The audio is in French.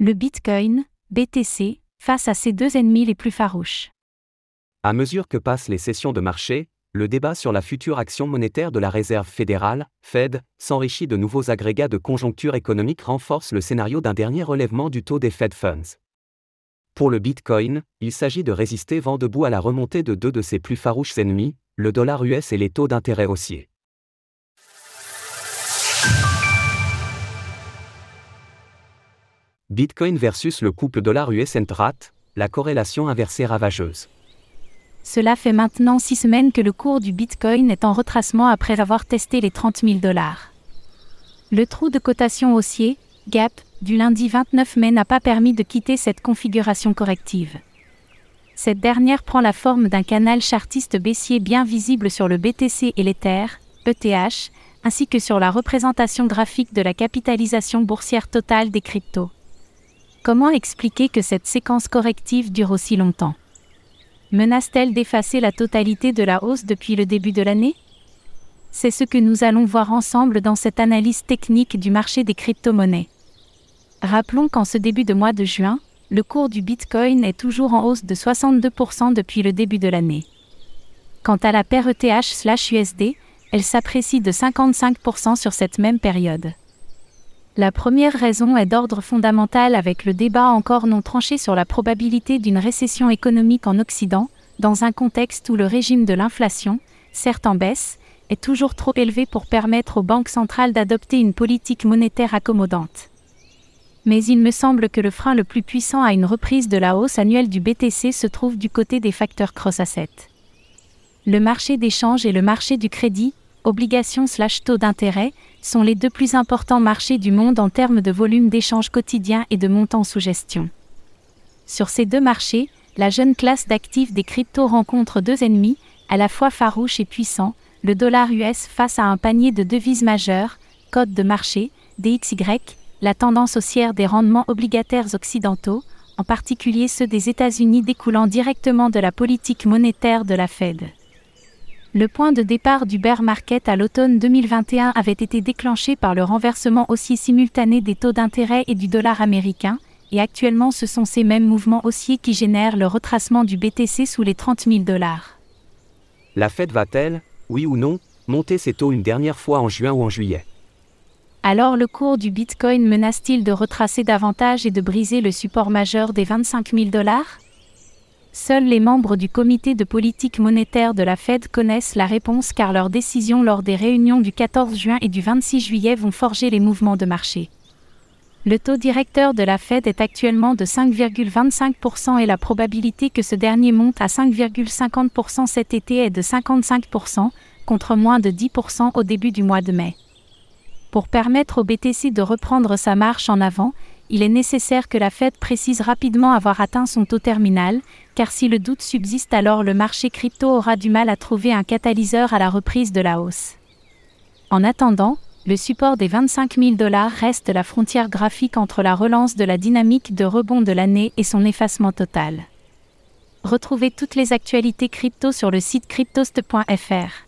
Le Bitcoin, BTC, face à ses deux ennemis les plus farouches. À mesure que passent les sessions de marché, le débat sur la future action monétaire de la Réserve fédérale, Fed, s'enrichit de nouveaux agrégats de conjoncture économique renforce le scénario d'un dernier relèvement du taux des Fed Funds. Pour le Bitcoin, il s'agit de résister vent debout à la remontée de deux de ses plus farouches ennemis, le dollar US et les taux d'intérêt haussiers. Bitcoin versus le couple dollar US Entrat, la corrélation inversée ravageuse. Cela fait maintenant six semaines que le cours du Bitcoin est en retracement après avoir testé les 30 000 dollars. Le trou de cotation haussier, gap, du lundi 29 mai n'a pas permis de quitter cette configuration corrective. Cette dernière prend la forme d'un canal chartiste baissier bien visible sur le BTC et l'Ether, ETH, ainsi que sur la représentation graphique de la capitalisation boursière totale des cryptos. Comment expliquer que cette séquence corrective dure aussi longtemps? Menace-t-elle d'effacer la totalité de la hausse depuis le début de l'année? C'est ce que nous allons voir ensemble dans cette analyse technique du marché des crypto-monnaies. Rappelons qu'en ce début de mois de juin, le cours du Bitcoin est toujours en hausse de 62% depuis le début de l'année. Quant à la paire ETH/USD, elle s'apprécie de 55% sur cette même période. La première raison est d'ordre fondamental avec le débat encore non tranché sur la probabilité d'une récession économique en Occident, dans un contexte où le régime de l'inflation, certes en baisse, est toujours trop élevé pour permettre aux banques centrales d'adopter une politique monétaire accommodante. Mais il me semble que le frein le plus puissant à une reprise de la hausse annuelle du BTC se trouve du côté des facteurs cross-assets. Le marché d'échange et le marché du crédit, obligations/taux d'intérêt, sont les deux plus importants marchés du monde en termes de volume d'échanges quotidiens et de montants sous gestion. Sur ces deux marchés, la jeune classe d'actifs des cryptos rencontre deux ennemis, à la fois farouches et puissants, le dollar US face à un panier de devises majeures, code de marché, DXY, la tendance haussière des rendements obligataires occidentaux, en particulier ceux des États-Unis découlant directement de la politique monétaire de la Fed. Le point de départ du bear market à l'automne 2021 avait été déclenché par le renversement aussi simultané des taux d'intérêt et du dollar américain, et actuellement ce sont ces mêmes mouvements haussiers qui génèrent le retracement du BTC sous les 30 000 dollars. La Fed va-t-elle, oui ou non, monter ses taux une dernière fois en juin ou en juillet? Alors le cours du Bitcoin menace-t-il de retracer davantage et de briser le support majeur des 25 000 dollars? Seuls les membres du comité de politique monétaire de la Fed connaissent la réponse car leurs décisions lors des réunions du 14 juin et du 26 juillet vont forger les mouvements de marché. Le taux directeur de la Fed est actuellement de 5,25% et la probabilité que ce dernier monte à 5,50% cet été est de 55%, contre moins de 10% au début du mois de mai. Pour permettre au BTC de reprendre sa marche en avant, il est nécessaire que la Fed précise rapidement avoir atteint son taux terminal, car si le doute subsiste alors le marché crypto aura du mal à trouver un catalyseur à la reprise de la hausse. En attendant, le support des 25 000 dollars reste la frontière graphique entre la relance de la dynamique de rebond de l'année et son effacement total. Retrouvez toutes les actualités crypto sur le site cryptost.fr.